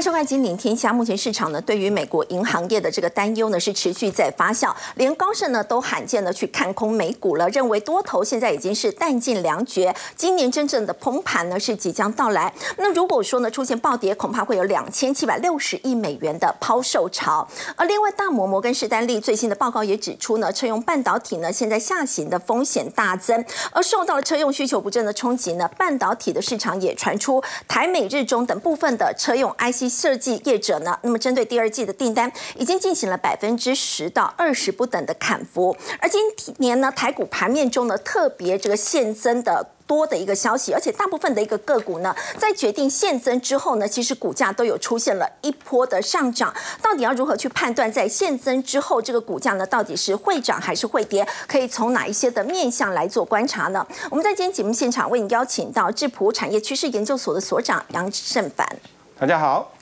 迎收看《金领天下》。目前市场呢，对于美国银行业的这个担忧呢，是持续在发酵。连高盛呢，都罕见的去看空美股了，认为多头现在已经是弹尽粮绝，今年真正的崩盘呢是即将到来。那如果说呢出现暴跌，恐怕会有两千七百六十亿美元的抛售潮。而另外，大摩摩根士丹利最新的报告也指出呢，车用半导体呢现在下行的风险大增，而受到了车用需求不振的冲击呢，半导体的市场也传出台美日中等部分的车用 IC。设计业者呢，那么针对第二季的订单，已经进行了百分之十到二十不等的砍幅。而今年呢，台股盘面中呢，特别这个现增的多的一个消息，而且大部分的一个个股呢，在决定现增之后呢，其实股价都有出现了一波的上涨。到底要如何去判断在现增之后这个股价呢，到底是会涨还是会跌？可以从哪一些的面向来做观察呢？我们在今天节目现场为你邀请到智普产业趋势研究所的所长杨胜凡，大家好。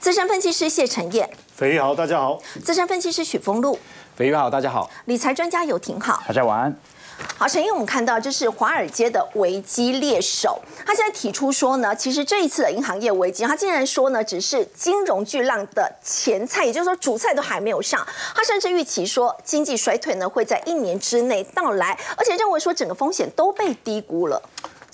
资深分析师谢承彦，肥鱼好，大家好。资深分析师许峰路，肥鱼好，大家好。理财专家游廷好，大家晚安。好，陈彦，我们看到这是华尔街的危机猎手，他现在提出说呢，其实这一次的银行业危机，他竟然说呢，只是金融巨浪的前菜，也就是说主菜都还没有上。他甚至预期说，经济衰退呢会在一年之内到来，而且认为说整个风险都被低估了。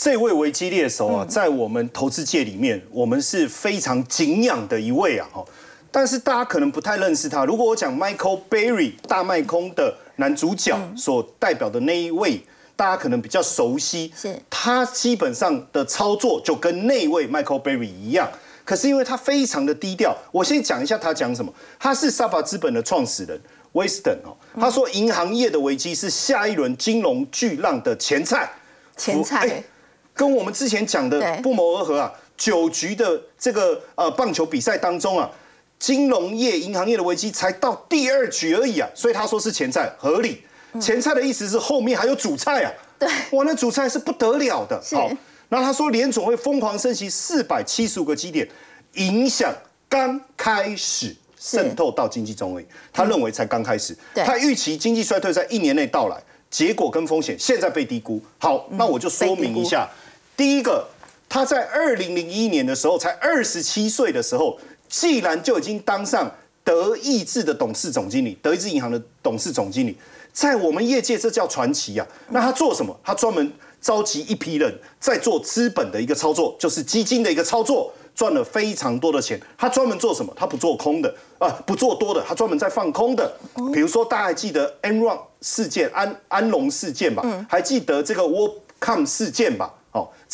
这位危机猎手啊，在我们投资界里面，我们是非常敬仰的一位啊！哈，但是大家可能不太认识他。如果我讲 Michael Berry 大麦空的男主角所代表的那一位，大家可能比较熟悉。是，他基本上的操作就跟那位 Michael Berry 一样，可是因为他非常的低调。我先讲一下他讲什么。他是沙巴资本的创始人 Weston 哦，他说银行业的危机是下一轮金融巨浪的前菜。前菜。跟我们之前讲的不谋而合啊！九局的这个呃棒球比赛当中啊，金融业、银行业的危机才到第二局而已啊，所以他说是前菜合理。前菜的意思是后面还有主菜啊。对，哇，那主菜是不得了的。好，那他说联总会疯狂升息四百七十五个基点，影响刚开始渗透到经济中而已。他认为才刚开始，他预期经济衰退在一年内到来，结果跟风险现在被低估。好，那我就说明一下。第一个，他在二零零一年的时候才二十七岁的时候，既然就已经当上德意志的董事总经理，德意志银行的董事总经理，在我们业界这叫传奇啊。那他做什么？他专门召集一批人在做资本的一个操作，就是基金的一个操作，赚了非常多的钱。他专门做什么？他不做空的啊，不做多的，他专门在放空的。比如说，大家还记得 Enron 事件、安安龙事件吧？还记得这个 WorldCom 事件吧？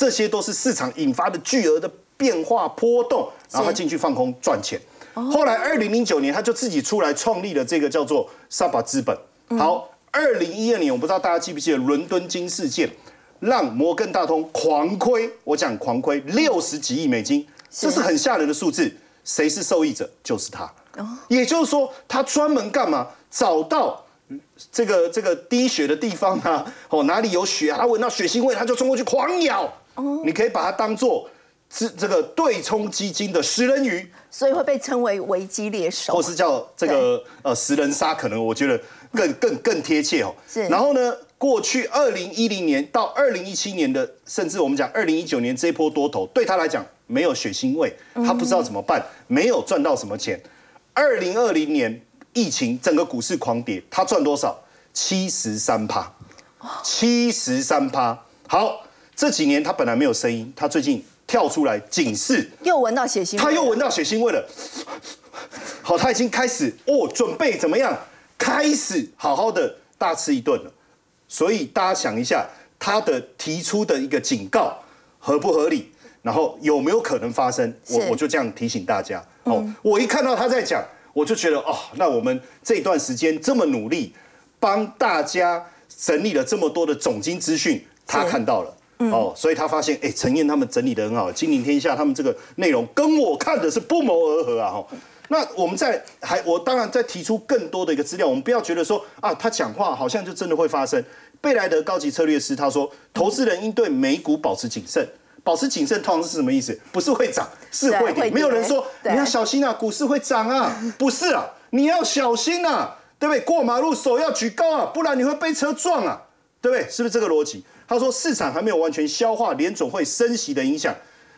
哦，这些都是市场引发的巨额的变化波动，然后他进去放空赚钱。后来二零零九年，他就自己出来创立了这个叫做沙巴资本。好，二零一二年，我不知道大家记不记得伦敦金事件，让摩根大通狂亏，我讲狂亏六十几亿美金，这是很吓人的数字。谁是受益者？就是他。也就是说，他专门干嘛？找到。这个这个滴血的地方啊，哦，哪里有血，他闻到血腥味，他就冲过去狂咬。哦，你可以把它当做是这个对冲基金的食人鱼，所以会被称为危机猎手，或是叫这个呃食人鲨，可能我觉得更更更贴切哦。是。然后呢，过去二零一零年到二零一七年的，甚至我们讲二零一九年这一波多头，对他来讲没有血腥味，他不知道怎么办，没有赚到什么钱。二零二零年。疫情整个股市狂跌，他赚多少？七十三趴，七十三趴。好，这几年他本来没有声音，他最近跳出来警示，又闻到血腥，他又闻到血腥味了。好，他已经开始哦，准备怎么样？开始好好的大吃一顿了。所以大家想一下，他的提出的一个警告合不合理？然后有没有可能发生？我我就这样提醒大家。哦，我一看到他在讲。我就觉得哦，那我们这段时间这么努力，帮大家整理了这么多的总经资讯，他看到了哦，所以他发现哎，陈燕他们整理的很好，金陵天下他们这个内容跟我看的是不谋而合啊哈。那我们在还我当然在提出更多的一个资料，我们不要觉得说啊，他讲话好像就真的会发生。贝莱德高级策略师他说，投资人应对美股保持谨慎。保持谨慎，通常是什么意思？不是会涨，是会跌。没有人说你要小心啊，股市会涨啊，不是啊，你要小心啊，对不对？过马路手要举高啊，不然你会被车撞啊，对不对？是不是这个逻辑？他说市场还没有完全消化联总会升息的影响，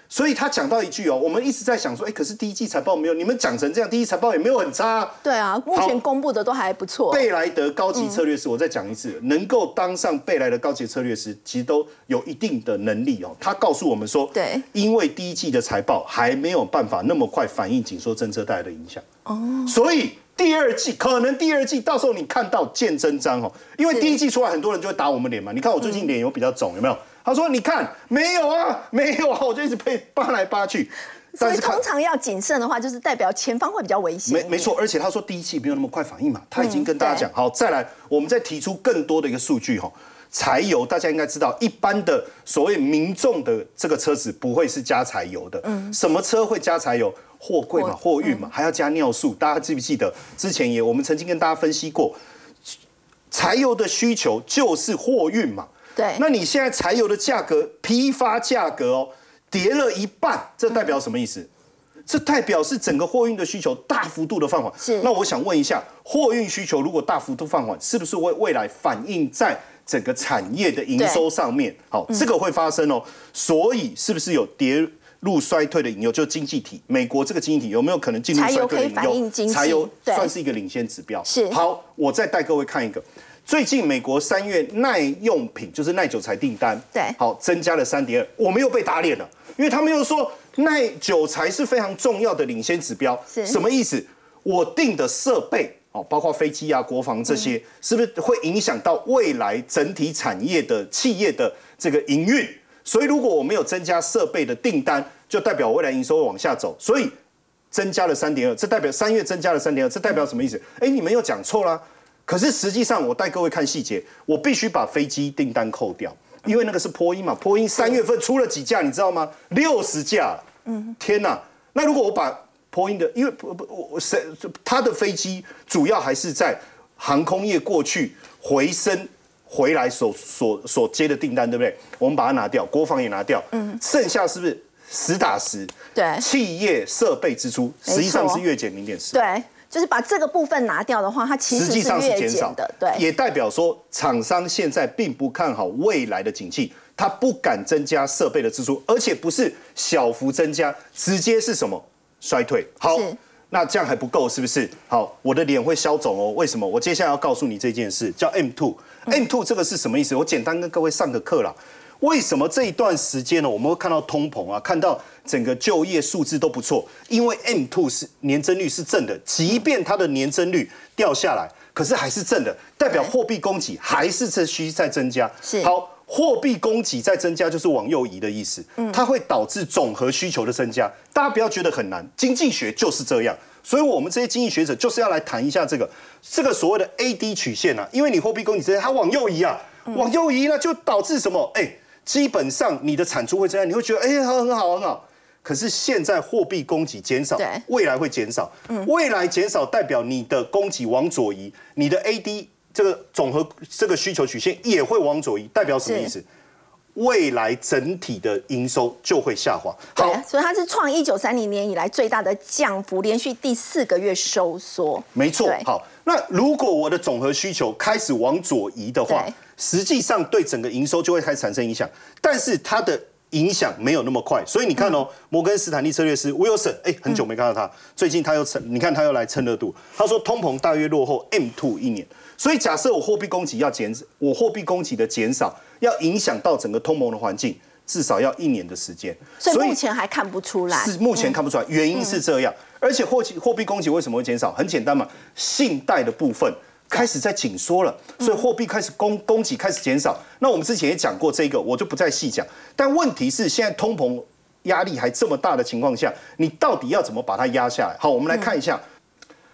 所以他讲到一句哦，我们一直在想说，哎，可是第一季财报没有，你们讲成这样，第一财报也没有很差。对啊，目前公布的都还不错。贝莱德高级策略师，我再讲一次，能够当上贝莱德高级策略师，其实都有一定的能力哦。他告诉我们说，对，因为第一季的财报还没有办法那么快反映紧缩政策带来的影响哦，所以第二季可能第二季到时候你看到见真章哦，因为第一季出来很多人就会打我们脸嘛。你看我最近脸有比较肿，有没有？他说：“你看，没有啊，没有啊，我就一直被扒来扒去。所以通常要谨慎的话，就是代表前方会比较危险。没没错，而且他说第一季没有那么快反应嘛，他已经跟大家讲好。再来，我们再提出更多的一个数据哈，柴油大家应该知道，一般的所谓民众的这个车子不会是加柴油的。嗯，什么车会加柴油？货柜嘛，货运嘛，还要加尿素。大家记不记得之前也我们曾经跟大家分析过，柴油的需求就是货运嘛。”对，那你现在柴油的价格批发价格哦，跌了一半，这代表什么意思？这代表是整个货运的需求大幅度的放缓。是，那我想问一下，货运需求如果大幅度放缓，是不是会未来反映在整个产业的营收上面？好，这个会发生哦。所以是不是有跌入衰退的引诱？就是经济体，美国这个经济体有没有可能进入衰退的引诱？柴油算是一个领先指标。是，好，我再带各位看一个。最近美国三月耐用品就是耐久材订单，对，好增加了三点二，我们又被打脸了，因为他们又说耐久材是非常重要的领先指标，是什么意思？我订的设备哦，包括飞机啊、国防这些，是不是会影响到未来整体产业的企业的这个营运？所以如果我没有增加设备的订单，就代表未来营收会往下走，所以增加了三点二，这代表三月增加了三点二，这代表什么意思？哎，你们又讲错了。可是实际上，我带各位看细节，我必须把飞机订单扣掉，因为那个是波音嘛，波音三月份出了几架，你知道吗？六十架。嗯，天哪！那如果我把波音的，因为不不，我谁他的飞机主要还是在航空业过去回升回来所所所接的订单，对不对？我们把它拿掉，国防也拿掉，嗯，剩下是不是实打实？对，企业设备支出实际上是月减零点四。对。就是把这个部分拿掉的话，它其实是减少的，对，也代表说厂商现在并不看好未来的景气，他不敢增加设备的支出，而且不是小幅增加，直接是什么衰退？好，那这样还不够，是不是？好，我的脸会消肿哦，为什么？我接下来要告诉你这件事，叫 M two，M two 这个是什么意思？我简单跟各位上个课了。为什么这一段时间呢？我们会看到通膨啊，看到整个就业数字都不错，因为 M two 是年增率是正的，即便它的年增率掉下来，可是还是正的，代表货币供给还是持续在增加。是好，货币供给在增加就是往右移的意思，它会导致总和需求的增加。大家不要觉得很难，经济学就是这样。所以我们这些经济学者就是要来谈一下这个这个所谓的 A D 曲线啊，因为你货币供给增加，它往右移啊，往右移呢就导致什么？哎。基本上你的产出会这样，你会觉得哎很很好很好。可是现在货币供给减少，未来会减少。未来减少代表你的供给往左移，你的 A D 这个总和这个需求曲线也会往左移，代表什么意思？未来整体的营收就会下滑。好，所以它是创一九三零年以来最大的降幅，连续第四个月收缩。没错。好，那如果我的总和需求开始往左移的话。实际上对整个营收就会开始产生影响，但是它的影响没有那么快，所以你看哦，摩根斯坦利策略师 Wilson，哎，很久没看到他，最近他又蹭，你看他又来蹭热度，他说通膨大约落后 M two 一年，所以假设我货币供给要减，我货币供给的减少要影响到整个通膨的环境，至少要一年的时间，所以目前还看不出来，是目前看不出来，原因是这样，而且货货币供给为什么会减少？很简单嘛，信贷的部分。开始在紧缩了，所以货币开始供供给开始减少。那我们之前也讲过这个，我就不再细讲。但问题是，现在通膨压力还这么大的情况下，你到底要怎么把它压下来？好，我们来看一下。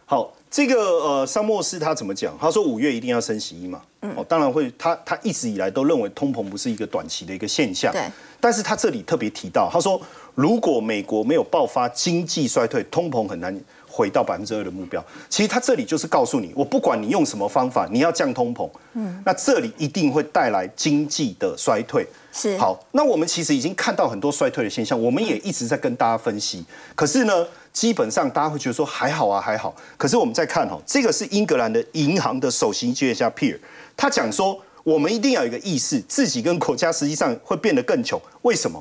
好，这个呃，桑莫斯他怎么讲？他说五月一定要升息一嘛。哦，当然会。他他一直以来都认为通膨不是一个短期的一个现象。对。但是他这里特别提到，他说如果美国没有爆发经济衰退，通膨很难。回到百分之二的目标，其实他这里就是告诉你，我不管你用什么方法，你要降通膨，嗯，那这里一定会带来经济的衰退。是好，那我们其实已经看到很多衰退的现象，我们也一直在跟大家分析。可是呢，基本上大家会觉得说还好啊，还好。可是我们再看哈，这个是英格兰的银行的首席经济家 Peer，他讲说，我们一定要有一个意识，自己跟国家实际上会变得更穷。为什么？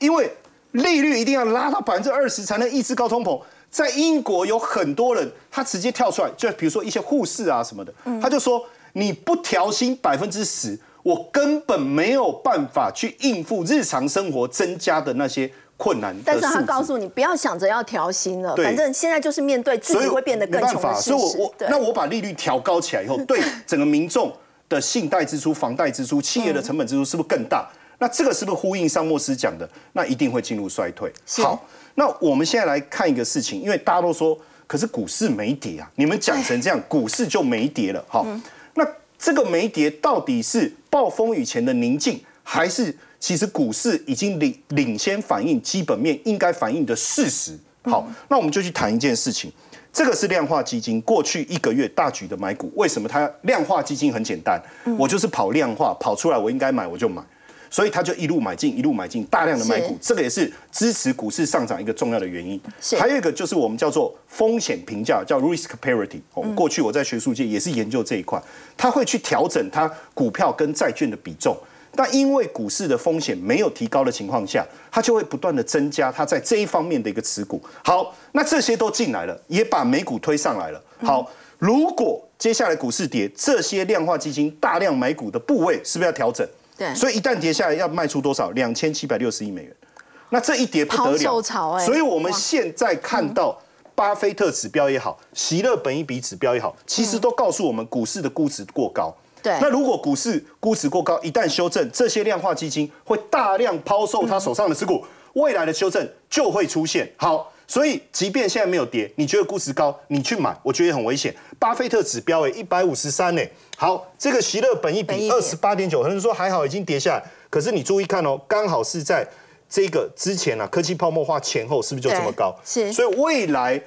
因为利率一定要拉到百分之二十才能抑制高通膨。在英国有很多人，他直接跳出来，就比如说一些护士啊什么的，他就说你不调薪百分之十，我根本没有办法去应付日常生活增加的那些困难。但是他告诉你，不要想着要调薪了，反正现在就是面对自己会变得更穷的所以，我我那我把利率调高起来以后，对整个民众的信贷支出、房贷支出、企业的成本支出是不是更大？那这个是不是呼应上莫斯讲的？那一定会进入衰退。好，那我们现在来看一个事情，因为大家都说，可是股市没跌啊，你们讲成这样，股市就没跌了。好，那这个没跌到底是暴风雨前的宁静，还是其实股市已经领领先反映基本面应该反映的事实？好，那我们就去谈一件事情，这个是量化基金过去一个月大举的买股，为什么它量化基金很简单？我就是跑量化，跑出来我应该买我就买。所以他就一路买进，一路买进，大量的买股，这个也是支持股市上涨一个重要的原因。还有一个就是我们叫做风险评价，叫 risk parity。哦，过去我在学术界也是研究这一块，他会去调整它股票跟债券的比重。但因为股市的风险没有提高的情况下，它就会不断的增加它在这一方面的一个持股。好，那这些都进来了，也把美股推上来了。好，如果接下来股市跌，这些量化基金大量买股的部位是不是要调整？对，所以一旦跌下来，要卖出多少？两千七百六十亿美元。那这一跌不得了，所以我们现在看到巴菲特指标也好，席勒本一比指标也好，其实都告诉我们股市的估值过高。对，那如果股市估值过高，一旦修正，这些量化基金会大量抛售他手上的持股，未来的修正就会出现。好。所以，即便现在没有跌，你觉得估值高，你去买，我觉得很危险。巴菲特指标诶，一百五十三诶，好，这个席勒本一比二十八点九，有人说还好，已经跌下来。可是你注意看哦，刚好是在这个之前啊，科技泡沫化前后，是不是就这么高？是。所以未来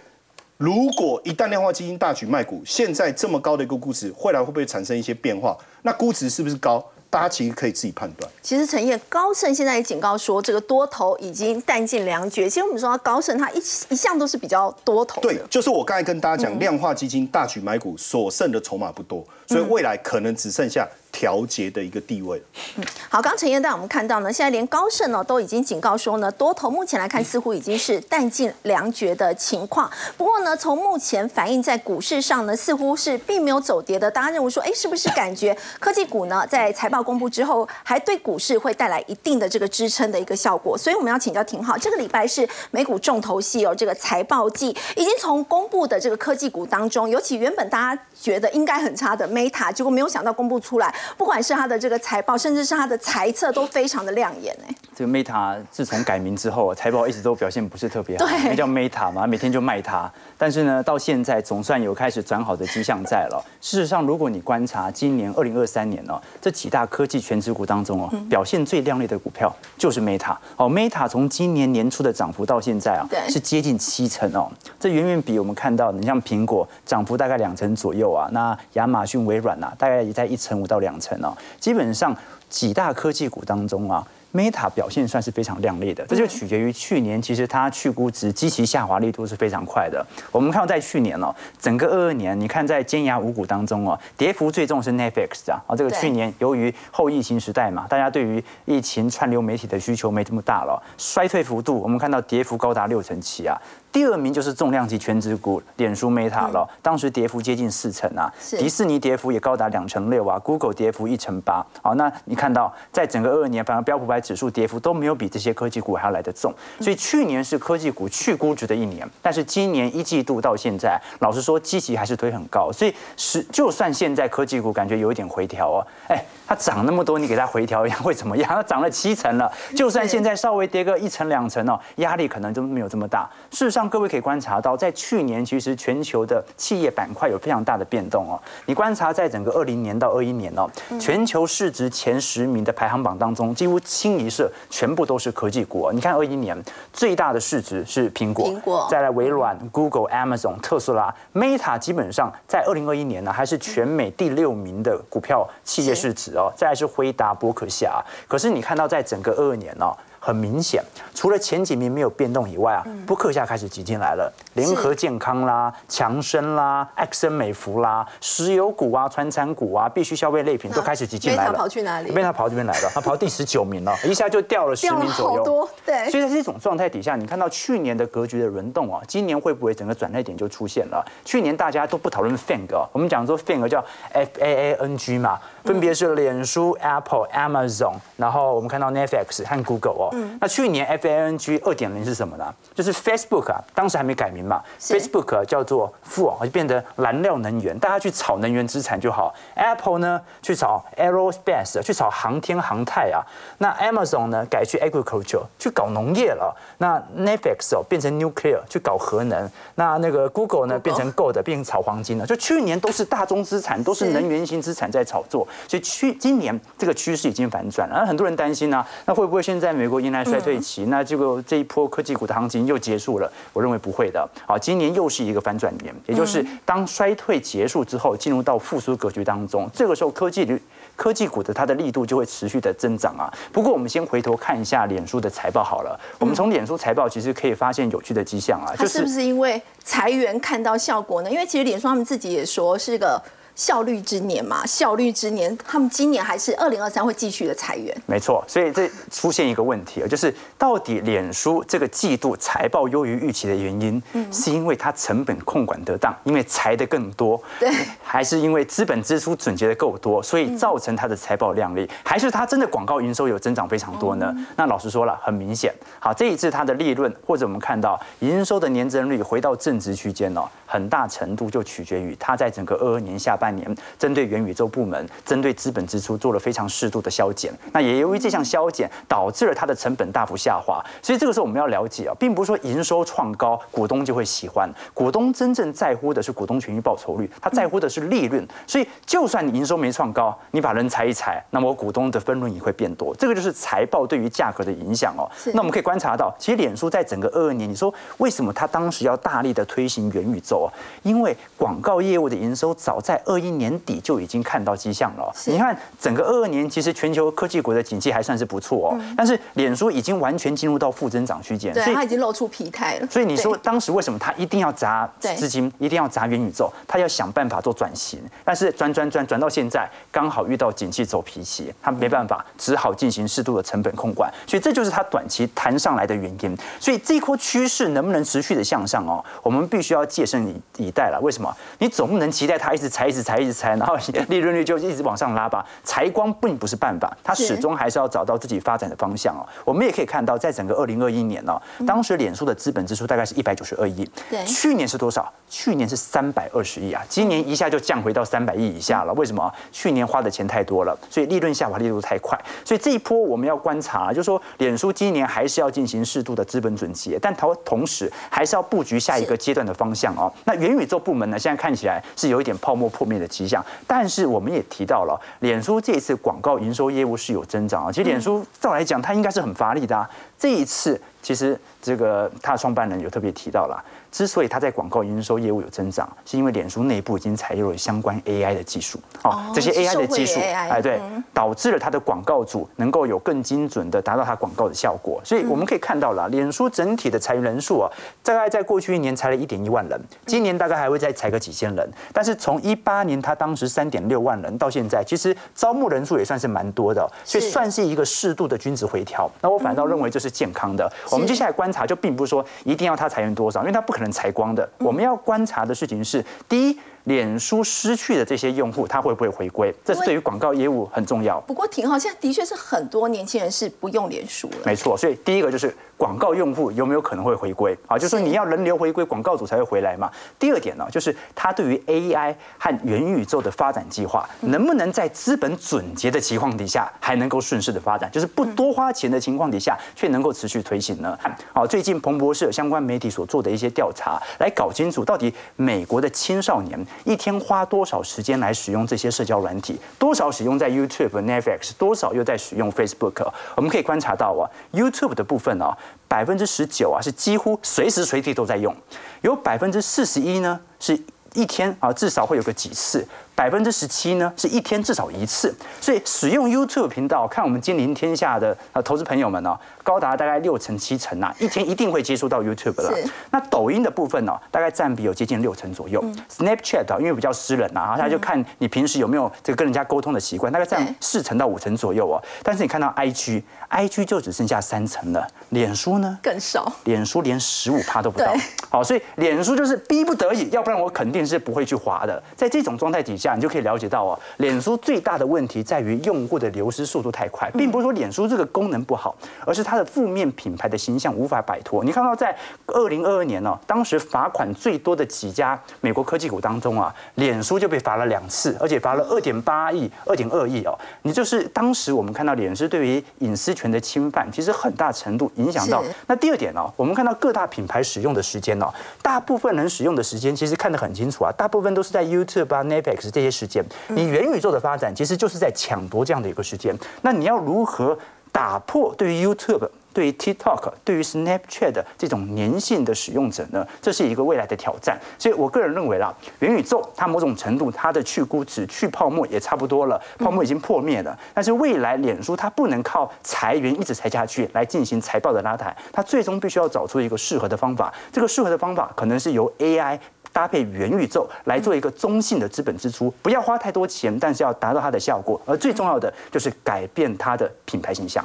如果一旦量化基金大举卖股，现在这么高的一个估值，未来会不会产生一些变化？那估值是不是高？大家其实可以自己判断。其实陈燕高盛现在也警告说，这个多头已经弹尽粮绝。其实我们说高盛，他一一向都是比较多头。对，就是我刚才跟大家讲，量化基金大举买股，所剩的筹码不多，所以未来可能只剩下。调节的一个地位。嗯，好，刚陈燕带我们看到呢，现在连高盛呢都已经警告说呢，多头目前来看似乎已经是弹尽粮绝的情况。不过呢，从目前反映在股市上呢，似乎是并没有走跌的。大家认为说，哎，是不是感觉科技股呢在财报公布之后，还对股市会带来一定的这个支撑的一个效果？所以我们要请教廷浩，这个礼拜是美股重头戏哦，这个财报季已经从公布的这个科技股当中，尤其原本大家觉得应该很差的 Meta，结果没有想到公布出来。不管是它的这个财报，甚至是它的财测，都非常的亮眼哎。这个 Meta 自从改名之后，财报一直都表现不是特别好，对，叫 Meta 嘛，每天就卖它。但是呢，到现在总算有开始转好的迹象在了。事实上，如果你观察今年二零二三年呢，这几大科技全职股当中哦，表现最亮丽的股票就是 Meta。哦，Meta 从今年年初的涨幅到现在啊，是接近七成哦。这远远比我们看到，你像苹果涨幅大概两成左右啊，那亚马逊、微软呐，大概也在一成五到两成哦。基本上几大科技股当中啊。Meta 表现算是非常亮丽的，这就取决于去年，其实它去估值、极其下滑力度是非常快的。我们看到在去年哦，整个二二年，你看在尖牙五股当中哦，跌幅最重是 Netflix 啊，啊，这个去年由于后疫情时代嘛，大家对于疫情串流媒体的需求没这么大了，衰退幅度我们看到跌幅高达六成七啊。第二名就是重量级全职股，脸书 Meta 了，当时跌幅接近四成啊，迪士尼跌幅也高达两成六啊，Google 跌幅一成八。好，那你看到在整个二二年，反而标普百指数跌幅都没有比这些科技股还要来得重，所以去年是科技股去估值的一年，但是今年一季度到现在，老实说，基期还是推很高，所以是就算现在科技股感觉有一点回调哦，哎。它涨那么多，你给它回调一下会怎么样？它涨了七成了，就算现在稍微跌个一成两成哦，压力可能都没有这么大。事实上，各位可以观察到，在去年其实全球的企业板块有非常大的变动哦。你观察在整个二零年到二一年哦，全球市值前十名的排行榜当中，几乎清一色全部都是科技股。你看二一年最大的市值是苹果，苹果再来微软、Google、Amazon、特斯拉、Meta，基本上在二零二一年呢还是全美第六名的股票企业市值。再来是辉达、伯克夏，可是你看到在整个二二年哦，很明显，除了前几名没有变动以外啊，不克下开始挤进来了，联合健康啦、强生啦、艾克森美孚啦、石油股啊、川产股啊、必须消费类品都开始挤进来了。跑去哪里？被他跑这边来了，他跑第十九名了，一下就掉了十名左右。多，对。所以在这种状态底下，你看到去年的格局的轮动啊，今年会不会整个转捩点就出现了？去年大家都不讨论 FANG，我们讲说 FANG 叫 F A A N G 嘛，分别是脸书、Apple、Amazon，然后我们看到 Netflix 和 Google 哦。那去年 F A N G 二点零是什么呢？就是 Facebook 啊，当时还没改名嘛，Facebook 叫做富哦，就变成燃料能源，大家去炒能源资产就好。Apple 呢，去炒 Aerospace，去炒航天航太啊。那 Amazon 呢，改去 Agriculture，去搞农业了。那 Netflix 哦，变成 Nuclear，去搞核能。那那个 Google 呢，变成 Gold，变成炒黄金了。就去年都是大宗资产，都是能源型资产在炒作。所以去今年这个趋势已经反转了。而很多人担心呢，那会不会现在美国迎来衰退期？那这个这一波科技股的行情又结束了？我认为不会的。好，今年又是一个反转年，也就是当衰退结束之后，进入到复苏格局当中，这个时候科技率。科技股的它的力度就会持续的增长啊。不过我们先回头看一下脸书的财报好了。我们从脸书财报其实可以发现有趣的迹象啊。它是不是因为裁员看到效果呢？因为其实脸书他们自己也说是个。效率之年嘛，效率之年，他们今年还是二零二三会继续的裁员。没错，所以这出现一个问题啊，就是到底脸书这个季度财报优于预期的原因，嗯是因为它成本控管得当，因为裁的更多，对，还是因为资本支出总结的够多，所以造成它的财报量丽，还是它真的广告营收有增长非常多呢？那老实说了，很明显，好，这一次它的利润或者我们看到营收的年增率回到正值区间哦，很大程度就取决于它在整个二二年下半。年针对元宇宙部门，针对资本支出做了非常适度的削减。那也由于这项削减，导致了它的成本大幅下滑。所以这个时候我们要了解啊，并不是说营收创高，股东就会喜欢。股东真正在乎的是股东权益报酬率，他在乎的是利润。所以就算你营收没创高，你把人裁一裁，那么股东的分润也会变多。这个就是财报对于价格的影响哦。那我们可以观察到，其实脸书在整个二二年，你说为什么他当时要大力的推行元宇宙啊？因为广告业务的营收早在二。一年底就已经看到迹象了。你看，整个二二年其实全球科技股的景气还算是不错哦。但是脸书已经完全进入到负增长区间，对，它已经露出疲态了。所以你说当时为什么它一定要砸资金，一定要砸元宇宙？它要想办法做转型。但是转转转转到现在，刚好遇到景气走脾气，它没办法，只好进行适度的成本控管。所以这就是它短期弹上来的原因。所以这一波趋势能不能持续的向上哦？我们必须要戒慎以以待了。为什么？你总不能期待它一直踩，一直踩。一直裁，然后 利润率就一直往上拉吧。裁光并不是办法，它始终还是要找到自己发展的方向哦。我们也可以看到，在整个二零二一年呢，当时脸书的资本支出大概是一百九十二亿，对，去年是多少？去年是三百二十亿啊，今年一下就降回到三百亿以下了。为什么？去年花的钱太多了，所以利润下滑力度太快。所以这一波我们要观察，就是说脸书今年还是要进行适度的资本准结，但同同时还是要布局下一个阶段的方向哦。那元宇宙部门呢，现在看起来是有一点泡沫破灭的迹象，但是我们也提到了，脸书这一次广告营收业务是有增长啊。其实脸书照来讲，它应该是很乏力的啊。这一次其实这个它的创办人有特别提到了。之所以它在广告营收业务有增长，是因为脸书内部已经采用了相关 AI 的技术，哦，这些 AI 的技术，哎，对，导致了它的广告组能够有更精准的达到它广告的效果。所以我们可以看到了，脸书整体的裁员人数啊，大概在过去一年裁了一点一万人，今年大概还会再裁个几千人。但是从一八年它当时三点六万人到现在，其实招募人数也算是蛮多的，所以算是一个适度的均值回调。那我反倒认为这是健康的。我们接下来观察就并不是说一定要它裁员多少，因为它不可可能采光的，我们要观察的事情是：第一，脸书失去的这些用户，他会不会回归？这是对于广告业务很重要。不过挺好，现在的确是很多年轻人是不用脸书了。没错，所以第一个就是。广告用户有没有可能会回归啊？就是说你要人流回归，广告主才会回来嘛。第二点呢，就是他对于 AI 和元宇宙的发展计划，能不能在资本准结的情况底下，还能够顺势的发展，就是不多花钱的情况底下，却能够持续推行呢？好，最近彭博社相关媒体所做的一些调查，来搞清楚到底美国的青少年一天花多少时间来使用这些社交软体，多少使用在 YouTube、Netflix，多少又在使用 Facebook。我们可以观察到啊，YouTube 的部分啊。百分之十九啊，是几乎随时随地都在用；有百分之四十一呢，是一天啊至少会有个几次。百分之十七呢是一天至少一次。所以使用 YouTube 频道看我们金陵天下的呃投资朋友们呢，高达大概六成七成啊，一天一定会接触到 YouTube 了。那抖音的部分呢，大概占比有接近六成左右。Snapchat 因为比较私人啊，他就看你平时有没有这个跟人家沟通的习惯，大概占四成到五成左右哦。但是你看到 IG，IG 就只剩下三成了。脸书呢更少，脸书连十五趴都不到。好，所以脸书就是逼不得已，要不然我肯定是不会去滑的。在这种状态底下，你就可以了解到哦，脸书最大的问题在于用户的流失速度太快，并不是说脸书这个功能不好，而是它的负面品牌的形象无法摆脱。你看到在二零二二年呢，当时罚款最多的几家美国科技股当中啊，脸书就被罚了两次，而且罚了二点八亿、二点二亿哦。你就是当时我们看到脸书对于隐私权的侵犯，其实很大程度。影响到那第二点哦，我们看到各大品牌使用的时间哦，大部分人使用的时间其实看得很清楚啊，大部分都是在 YouTube 啊、Netflix 这些时间。你元宇宙的发展其实就是在抢夺这样的一个时间。那你要如何打破对于 YouTube？对于 TikTok、对于 Snapchat 的这种粘性的使用者呢，这是一个未来的挑战。所以我个人认为啦，元宇宙它某种程度它的去估值、去泡沫也差不多了，泡沫已经破灭了。但是未来脸书它不能靠裁员一直裁下去来进行财报的拉抬，它最终必须要找出一个适合的方法。这个适合的方法可能是由 AI 搭配元宇宙来做一个中性的资本支出，不要花太多钱，但是要达到它的效果。而最重要的就是改变它的品牌形象。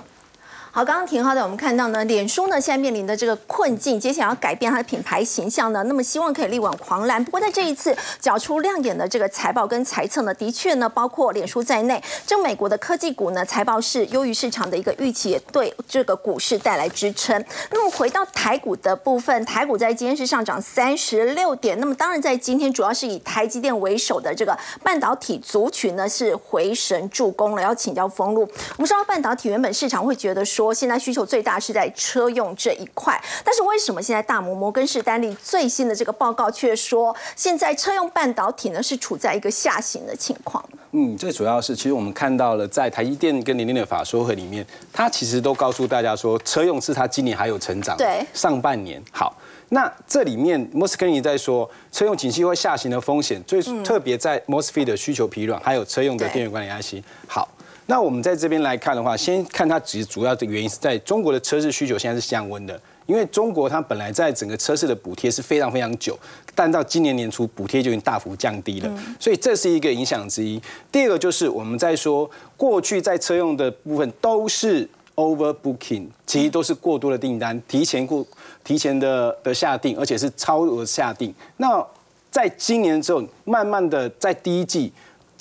好，刚刚廷浩的我们看到呢，脸书呢现在面临的这个困境，接下来要改变它的品牌形象呢，那么希望可以力挽狂澜。不过在这一次缴出亮眼的这个财报跟财测呢，的确呢，包括脸书在内，这美国的科技股呢财报是优于市场的一个预期，也对这个股市带来支撑。那么回到台股的部分，台股在今天是上涨三十六点。那么当然在今天主要是以台积电为首的这个半导体族群呢是回神助攻了。要请教封路，我们说到半导体，原本市场会觉得说。说现在需求最大是在车用这一块，但是为什么现在大摩摩根士丹利最新的这个报告却说，现在车用半导体呢是处在一个下行的情况？嗯，最主要是其实我们看到了在台积电跟联电的法说会里面，它其实都告诉大家说，车用是它今年还有成长，对，上半年好。那这里面莫斯科尼在说，车用景气会下行的风险，最特别在 Mosfet 的需求疲软，还有车用的电源管理 IC。好。那我们在这边来看的话，先看它其实主要的原因是在中国的车市需求现在是降温的，因为中国它本来在整个车市的补贴是非常非常久，但到今年年初补贴就已经大幅降低了，所以这是一个影响之一。第二个就是我们在说过去在车用的部分都是 overbooking，其实都是过多的订单，提前过提前的的下定，而且是超额下定。那在今年之后，慢慢的在第一季。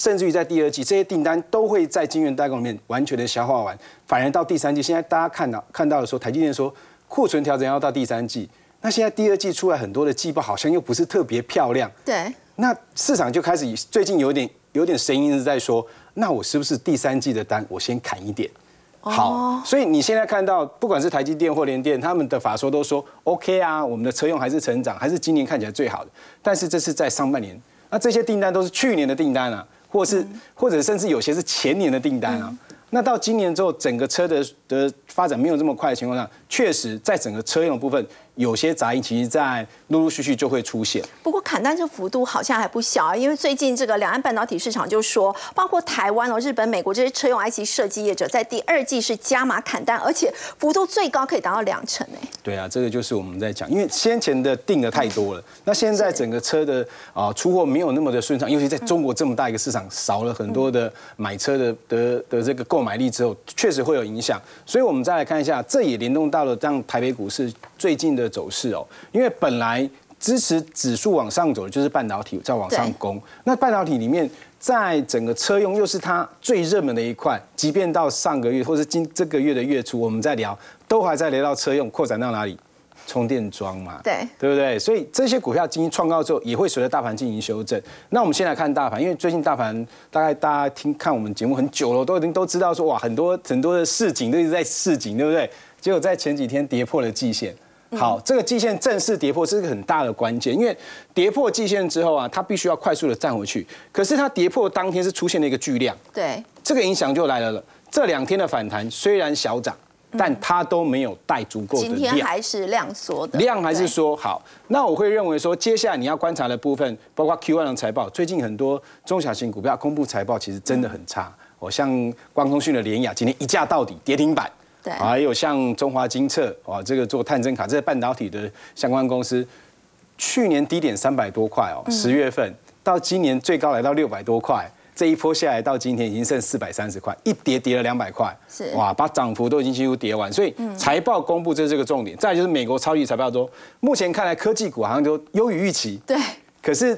甚至于在第二季，这些订单都会在晶圆代工里面完全的消化完，反而到第三季，现在大家看到看到的时候，台积电说库存调整要到第三季，那现在第二季出来很多的季报好像又不是特别漂亮，对，那市场就开始最近有点有点声音是在说，那我是不是第三季的单我先砍一点？好，所以你现在看到不管是台积电或联电，他们的法说都说 OK 啊，我们的车用还是成长，还是今年看起来最好的，但是这是在上半年，那这些订单都是去年的订单啊。或是，或者甚至有些是前年的订单啊。那到今年之后，整个车的的发展没有这么快的情况下，确实在整个车用的部分。有些杂音，其实在陆陆续续就会出现。不过砍单这幅度好像还不小啊，因为最近这个两岸半导体市场就说，包括台湾哦、日本、美国这些车用 IC 设计业者，在第二季是加码砍单，而且幅度最高可以达到两成哎。对啊，这个就是我们在讲，因为先前的定的太多了，那现在整个车的啊出货没有那么的顺畅，尤其在中国这么大一个市场，少了很多的买车的的的这个购买力之后，确实会有影响。所以我们再来看一下，这也联动到了让台北股市最近的。的走势哦，因为本来支持指数往上走的就是半导体在往上攻，那半导体里面，在整个车用又是它最热门的一块，即便到上个月或是今这个月的月初，我们在聊，都还在聊到车用扩展到哪里，充电桩嘛，对，对不对？所以这些股票进行创高之后，也会随着大盘进行修正。那我们先来看大盘，因为最近大盘大概大家听看我们节目很久了，都已经都知道说哇，很多很多的市井都一直在市井，对不对？结果在前几天跌破了季线。好，这个季线正式跌破是一个很大的关键，因为跌破季线之后啊，它必须要快速的站回去。可是它跌破当天是出现了一个巨量，对，这个影响就来了了。这两天的反弹虽然小涨，但它都没有带足够的今天量。还是量缩的，量还是对说好，那我会认为说，接下来你要观察的部分，包括 Q1 的财报，最近很多中小型股票公布财报，其实真的很差。哦，像光通讯的联雅今天一价到底跌停板，对还有像中华金策，哦，这个做探针卡，这是半导体的相关公司，去年低点三百多块哦，十月份到今年最高来到六百多块。这一波下来到今天已经剩四百三十块，一跌跌了两百块，是哇，把涨幅都已经几乎跌完，所以财报公布这是这个重点。再来就是美国超级财报中，目前看来科技股好像都优于预期，对可是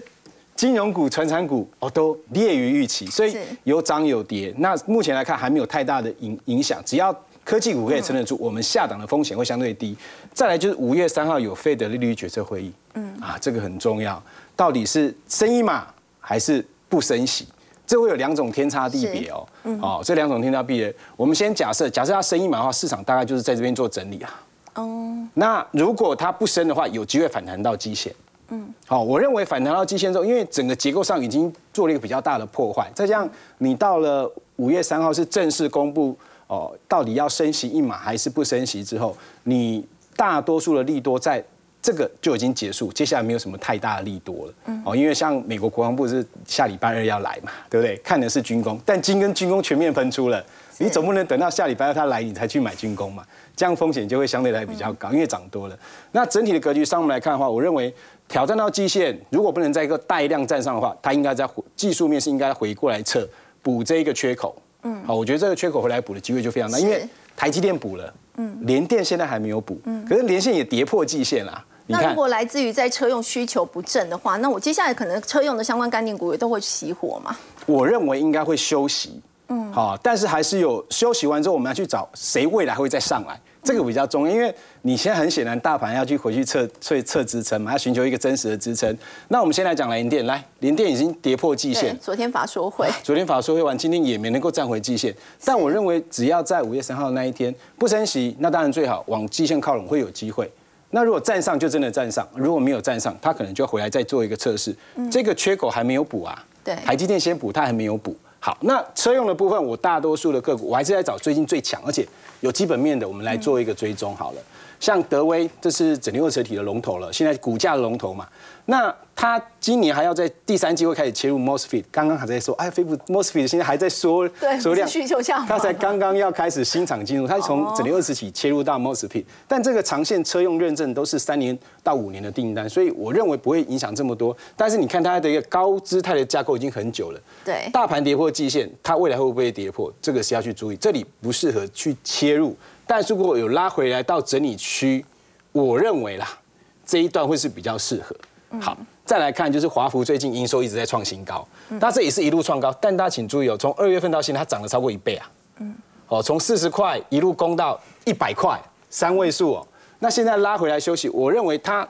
金融股、传产股哦都劣于预期，所以有涨有跌。那目前来看还没有太大的影影响，只要科技股可以撑得住，我们下档的风险会相对低。再来就是五月三号有费的利率决策会议，嗯。啊，这个很重要，到底是升一码还是不升息？这会有两种天差地别哦，哦，这两种天差地别，我们先假设，假设它升一码的话，市场大概就是在这边做整理啊。哦，那如果它不升的话，有机会反弹到基线。嗯，好，我认为反弹到基线之后，因为整个结构上已经做了一个比较大的破坏，再加上你到了五月三号是正式公布哦，到底要升息一码还是不升息之后，你大多数的利多在这个就已经结束，接下来没有什么太大的利多了。哦，因为像美国国防部是下礼拜二要来嘛，对不对？看的是军工，但金跟军工全面喷出了，你总不能等到下礼拜二他来你才去买军工嘛？这样风险就会相对来比较高，因为涨多了。那整体的格局上面来看的话，我认为挑战到基线，如果不能在一个带量站上的话，它应该在技术面是应该回过来测补这一个缺口。嗯，好，我觉得这个缺口回来补的机会就非常大，因为台积电补了，嗯，联电现在还没有补，嗯，可是联线也跌破季线啦。那如果来自于在车用需求不振的话，那我接下来可能车用的相关概念股也都会熄火嘛？我认为应该会休息，嗯，好，但是还是有休息完之后，我们要去找谁未来会再上来，这个比较重要，因为你现在很显然大盘要去回去测测测支撑嘛，要寻求一个真实的支撑。那我们先来讲联电，来，联电已经跌破季对线，，昨天法说会，昨天法说会完，今天也没能够站回季线。但我认为，只要在五月三号那一天不升息，那当然最好往季线靠拢会有机会。那如果站上就真的站上，如果没有站上，它可能就要回来再做一个测试。这个缺口还没有补啊，对台积电先补，它还没有补。好，那车用的部分，我大多数的个股，我还是在找最近最强，而且有基本面的，我们来做一个追踪好了。像德威，这是整流二车体的龙头了，现在股价的龙头嘛。那它今年还要在第三季会开始切入 MOSFET，刚刚还在说，哎，飞布 MOSFET 现在还在缩对缩量，需求下滑它才刚刚要开始新厂进入，它是从整流二十起切入到 MOSFET，但这个长线车用认证都是三年到五年的订单，所以我认为不会影响这么多。但是你看它的一个高姿态的架构已经很久了，对大盘跌破季线，它未来会不会跌破？这个是要去注意，这里不适合去切入。但是如果有拉回来到整理区，我认为啦，这一段会是比较适合。好，再来看就是华孚最近营收一直在创新高，那这也是一路创高，但大家请注意哦，从二月份到现在它涨了超过一倍啊。嗯哦，从四十块一路攻到一百块，三位数哦。那现在拉回来休息，我认为它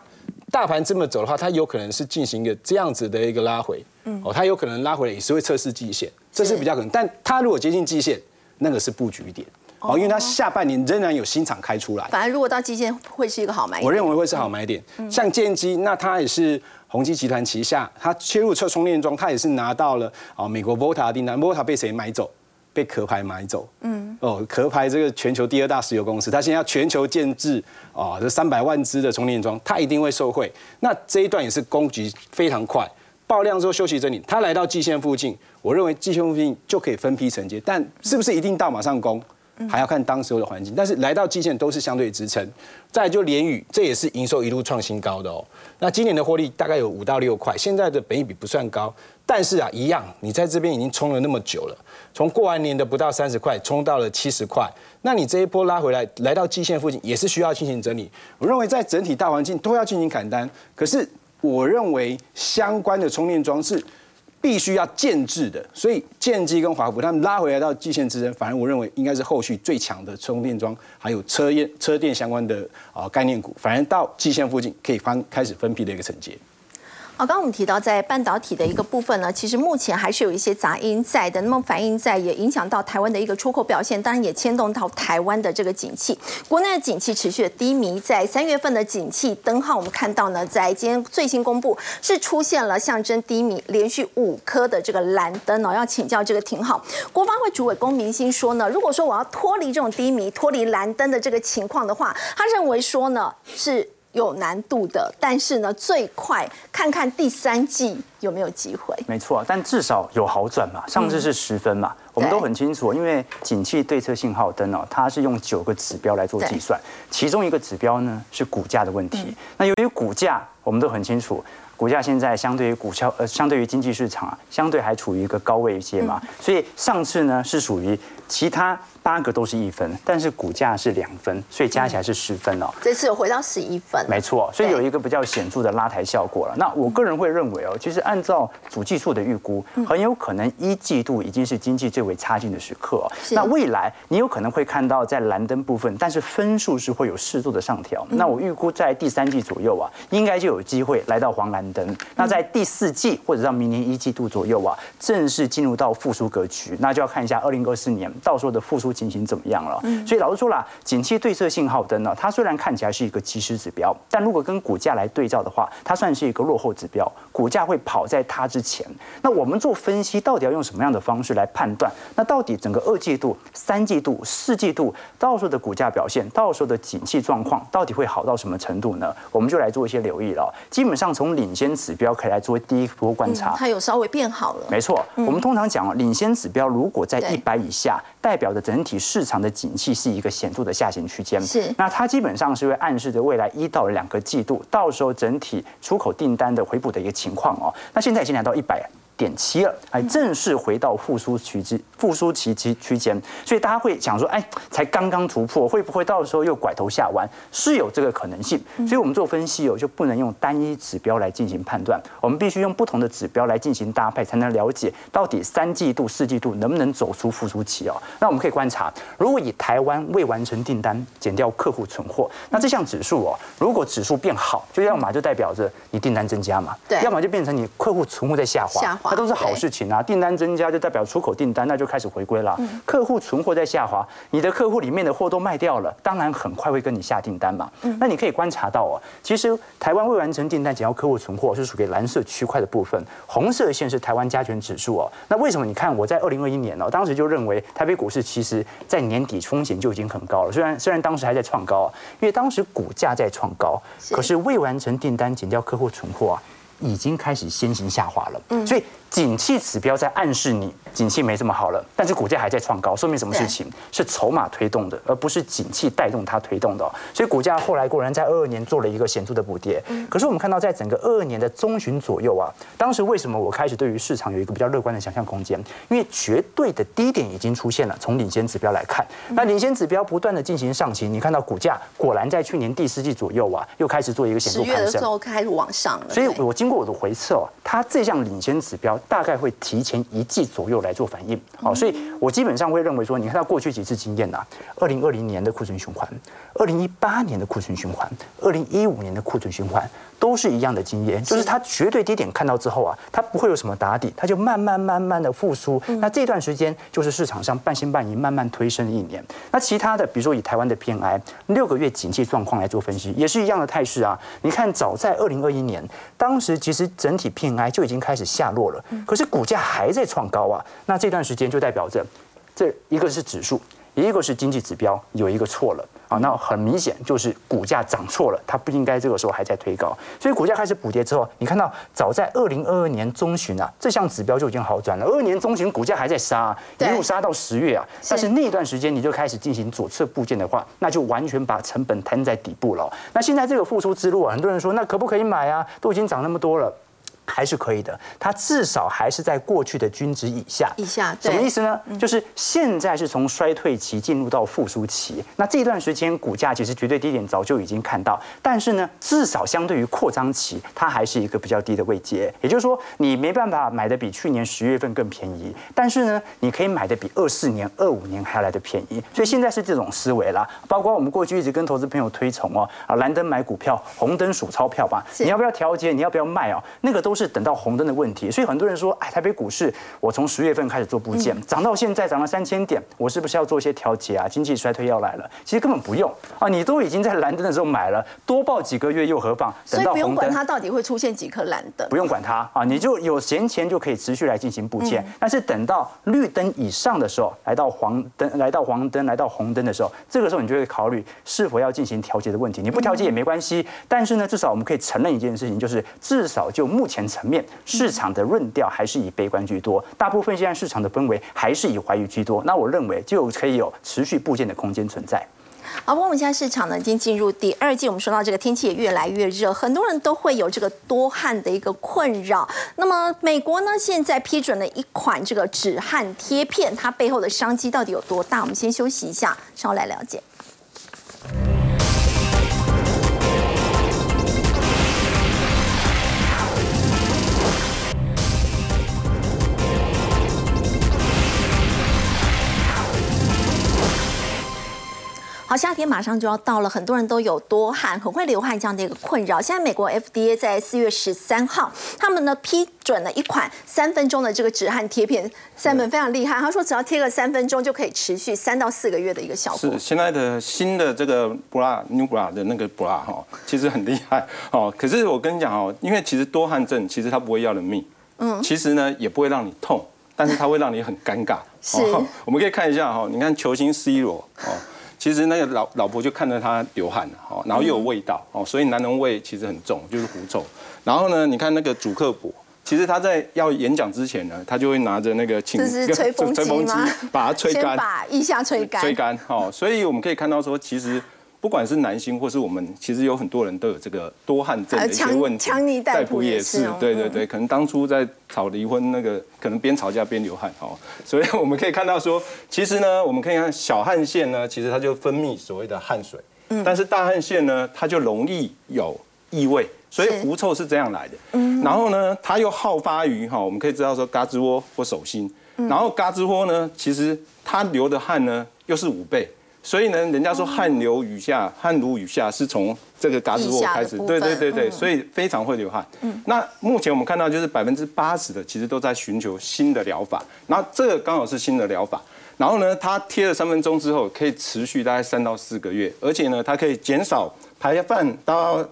大盘这么走的话，它有可能是进行一个这样子的一个拉回。哦，它有可能拉回来也是会测试季线，这是比较可能。但它如果接近季线，那个是布局点。哦，因为它下半年仍然有新厂开出来。反而如果到基线会是一个好买点。我认为会是好买点。像建机，那它也是宏基集团旗下，它切入测充电桩，它也是拿到了哦美国 Volta 的订单，Volta 被谁买走？被壳牌买走。嗯，哦，壳牌这个全球第二大石油公司，它现在要全球建制哦这三百万只的充电桩，它一定会受惠。那这一段也是供给非常快。爆量之后休息整理，它来到季线附近，我认为季线附近就可以分批承接，但是不是一定到马上攻？还要看当时候的环境，但是来到季线都是相对支撑。再就联宇，这也是营收一路创新高的哦。那今年的获利大概有五到六块，现在的本益比不算高，但是啊，一样，你在这边已经冲了那么久了，从过完年的不到三十块冲到了七十块，那你这一波拉回来，来到季线附近也是需要进行整理。我认为在整体大环境都要进行砍单，可是我认为相关的充电装置。必须要建制的，所以建机跟华府他们拉回来到季线支撑，反而我认为应该是后续最强的充电桩，还有车业车电相关的啊概念股，反而到季线附近可以翻开始分批的一个承接。哦，刚刚我们提到在半导体的一个部分呢，其实目前还是有一些杂音在的，那么反映在也影响到台湾的一个出口表现，当然也牵动到台湾的这个景气。国内的景气持续的低迷，在三月份的景气灯号，我们看到呢，在今天最新公布是出现了象征低迷，连续五颗的这个蓝灯哦。要请教这个廷浩，国发会主委龚明鑫说呢，如果说我要脱离这种低迷、脱离蓝灯的这个情况的话，他认为说呢是。有难度的，但是呢，最快看看第三季有没有机会。没错，但至少有好转嘛。上次是十分嘛，我们都很清楚，因为景气对策信号灯哦，它是用九个指标来做计算，其中一个指标呢是股价的问题。那由于股价，我们都很清楚，股价现在相对于股票呃，相对于经济市场啊，相对还处于一个高位一些嘛，所以上次呢是属于其他。八个都是一分，但是股价是两分，所以加起来是十分哦。这次有回到十一分，没错，所以有一个比较显著的拉抬效果了。那我个人会认为哦，其实按照主技术的预估，很有可能一季度已经是经济最为差劲的时刻。哦那未来你有可能会看到在蓝灯部分，但是分数是会有适度的上调。那我预估在第三季左右啊，应该就有机会来到黄蓝灯。那在第四季或者到明年一季度左右啊，正式进入到复苏格局，那就要看一下二零二四年到时候的复苏。情形怎么样了？所以老实说了，景气对策信号灯呢，它虽然看起来是一个即时指标，但如果跟股价来对照的话，它算是一个落后指标，股价会跑在它之前。那我们做分析，到底要用什么样的方式来判断？那到底整个二季度、三季度、四季度到时候的股价表现，到时候的景气状况，到底会好到什么程度呢？我们就来做一些留意了。基本上从领先指标可以来做第一波观察，它有稍微变好了。没错，我们通常讲领先指标如果在一百以下，代表的整体市场的景气是一个显著的下行区间，是那它基本上是会暗示着未来一到两个季度，到时候整体出口订单的回补的一个情况哦。那现在已经来到一百。点七了，哎，正式回到复苏区之复苏期期区间，所以大家会想说，哎，才刚刚突破，会不会到时候又拐头下弯？是有这个可能性。所以我们做分析哦，就不能用单一指标来进行判断，我们必须用不同的指标来进行搭配，才能了解到底三季度、四季度能不能走出复苏期哦。那我们可以观察，如果以台湾未完成订单减掉客户存货，那这项指数哦，如果指数变好，就要么就代表着你订单增加嘛，对，要么就变成你客户存货在下滑。它都是好事情啊，订单增加就代表出口订单，那就开始回归了。客户存货在下滑，你的客户里面的货都卖掉了，当然很快会跟你下订单嘛。那你可以观察到哦，其实台湾未完成订单减掉客户存货是属于蓝色区块的部分，红色线是台湾加权指数哦。那为什么？你看我在二零二一年哦，当时就认为台北股市其实在年底风险就已经很高了，虽然虽然当时还在创高，因为当时股价在创高，可是未完成订单减掉客户存货啊。已经开始先行下滑了，所以。景气指标在暗示你景气没这么好了，但是股价还在创高，说明什么事情？是筹码推动的，而不是景气带动它推动的。所以股价后来果然在二二年做了一个显著的补跌。可是我们看到，在整个二二年的中旬左右啊，当时为什么我开始对于市场有一个比较乐观的想象空间？因为绝对的低点已经出现了。从领先指标来看，那领先指标不断的进行上行，你看到股价果然在去年第四季左右啊，又开始做一个显著攀升。十月的时候开始往上了。所以我经过我的回测，它这项领先指标。大概会提前一季左右来做反应，好，所以我基本上会认为说，你看到过去几次经验呐，二零二零年的库存循环，二零一八年的库存循环，二零一五年的库存循环。都是一样的经验，就是它绝对低点看到之后啊，它不会有什么打底，它就慢慢慢慢的复苏。那这段时间就是市场上半信半疑慢慢推升一年。那其他的，比如说以台湾的 PMI 六个月景气状况来做分析，也是一样的态势啊。你看，早在二零二一年，当时其实整体 PMI 就已经开始下落了，可是股价还在创高啊。那这段时间就代表着，这一个是指数。一个是经济指标有一个错了啊，那很明显就是股价涨错了，它不应该这个时候还在推高，所以股价开始补跌之后，你看到早在二零二二年中旬啊，这项指标就已经好转了。二年中旬股价还在杀，一路杀到十月啊，但是那段时间你就开始进行左侧部件的话，那就完全把成本摊在底部了。那现在这个复苏之路啊，很多人说那可不可以买啊？都已经涨那么多了。还是可以的，它至少还是在过去的均值以下。以下什么意思呢？就是现在是从衰退期进入到复苏期，那这一段时间股价其实绝对低点早就已经看到，但是呢，至少相对于扩张期，它还是一个比较低的位阶。也就是说，你没办法买的比去年十月份更便宜，但是呢，你可以买的比二四年、二五年还来的便宜。所以现在是这种思维啦。包括我们过去一直跟投资朋友推崇哦，啊，蓝灯买股票，红灯数钞票吧。你要不要调节？你要不要卖哦？那个都是等到红灯的问题。所以很多人说，哎，台北股市，我从十月份开始做部件，涨到现在涨了三千点，我是不是要做一些调节啊？经济衰退要来了，其实根本不用啊！你都已经在蓝灯的时候买了，多报几个月又何妨？所以不用管它到底会出现几颗蓝灯，不用管它啊！你就有闲钱就可以持续来进行部件。但是等到绿灯以上的时候，来到黄灯，来到黄灯，来到红灯的时候，这个时候你就会考虑是否要进行调节的问题。你不调节也没关系，但是呢，至少我们可以承认一件事情，就是至少就目前层面，市场的论调还是以悲观居多，大部分现在市场的氛围还是以怀疑居多。那我认为就可以有持续部件的空间存在。好，我们现在市场呢已经进入第二季，我们说到这个天气也越来越热，很多人都会有这个多汗的一个困扰。那么美国呢现在批准了一款这个止汗贴片，它背后的商机到底有多大？我们先休息一下，稍后来了解。好，夏天马上就要到了，很多人都有多汗、很会流汗这样的一个困扰。现在美国 FDA 在四月十三号，他们呢批准了一款三分钟的这个止汗贴片，三本非常厉害。他说只要贴个三分钟就可以持续三到四个月的一个效果。是现在的新的这个 bra new bra 的那个 bra 哈，其实很厉害哦。可是我跟你讲哦，因为其实多汗症其实它不会要人命，嗯，其实呢也不会让你痛，但是它会让你很尴尬。是，我们可以看一下哈，你看球星 C 罗哦。其实那个老老婆就看着他流汗了，哦，然后又有味道，哦，所以男人味其实很重，就是狐臭。然后呢，你看那个主客博，其实他在要演讲之前呢，他就会拿着那个请吹风机 把它吹干，把腋下吹干，吹干，哦，所以我们可以看到说，其实。不管是男性或是我们，其实有很多人都有这个多汗症的一些问题。强尼戴普也是，对对对，可能当初在吵离婚那个，可能边吵架边流汗哦。所以我们可以看到说，其实呢，我们可以看小汗腺呢，其实它就分泌所谓的汗水。嗯。但是大汗腺呢，它就容易有异味，所以狐臭是这样来的。嗯。然后呢，它又好发于哈，我们可以知道说嘎吱窝或手心。嗯。然后嘎吱窝呢，其实它流的汗呢，又是五倍。所以呢，人家说汗流雨下，汗如雨下是从这个嘎吱窝开始，对对对对，所以非常会流汗。嗯，那目前我们看到就是百分之八十的其实都在寻求新的疗法，那这个刚好是新的疗法。然后呢，它贴了三分钟之后，可以持续大概三到四个月，而且呢，它可以减少排放到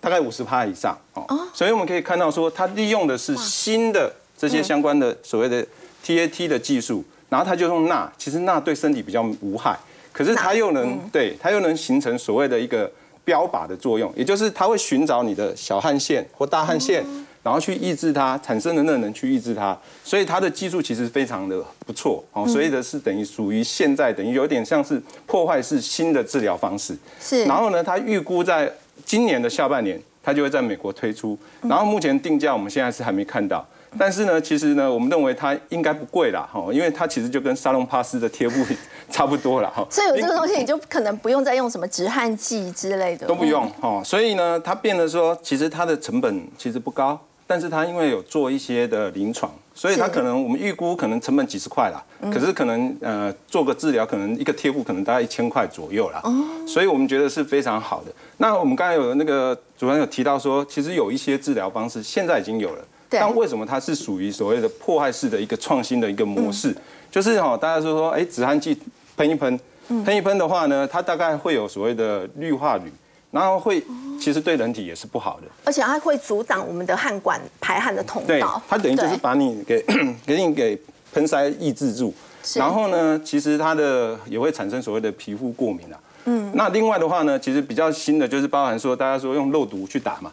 大概五十帕以上哦。所以我们可以看到说，它利用的是新的这些相关的所谓的 TAT 的技术，然后它就用钠，其实钠对身体比较无害。可是它又能对它又能形成所谓的一个标靶的作用，也就是它会寻找你的小汗腺或大汗腺，然后去抑制它产生的热能，去抑制它。所以它的技术其实非常的不错哦，所以的是等于属于现在等于有点像是破坏式新的治疗方式。是。然后呢，它预估在今年的下半年，它就会在美国推出。然后目前定价我们现在是还没看到。但是呢，其实呢，我们认为它应该不贵啦，哈，因为它其实就跟沙龙帕斯的贴布 差不多了，哈。所以有这个东西，你就可能不用再用什么止汗剂之类的。都不用，哈。所以呢，它变得说，其实它的成本其实不高，但是它因为有做一些的临床，所以它可能我们预估可能成本几十块啦，可是可能呃做个治疗，可能一个贴布可能大概一千块左右啦。哦。所以我们觉得是非常好的。那我们刚才有那个主任有提到说，其实有一些治疗方式现在已经有了。但为什么它是属于所谓的破坏式的一个创新的一个模式？就是哈，大家说说，哎，止汗剂喷一喷，喷一喷的话呢，它大概会有所谓的氯化铝，然后会其实对人体也是不好的，而且它会阻挡我们的汗管排汗的通道。对，它等于就是把你给 给你给喷塞抑制住，然后呢，其实它的也会产生所谓的皮肤过敏啊。嗯，那另外的话呢，其实比较新的就是包含说，大家说用肉毒去打嘛。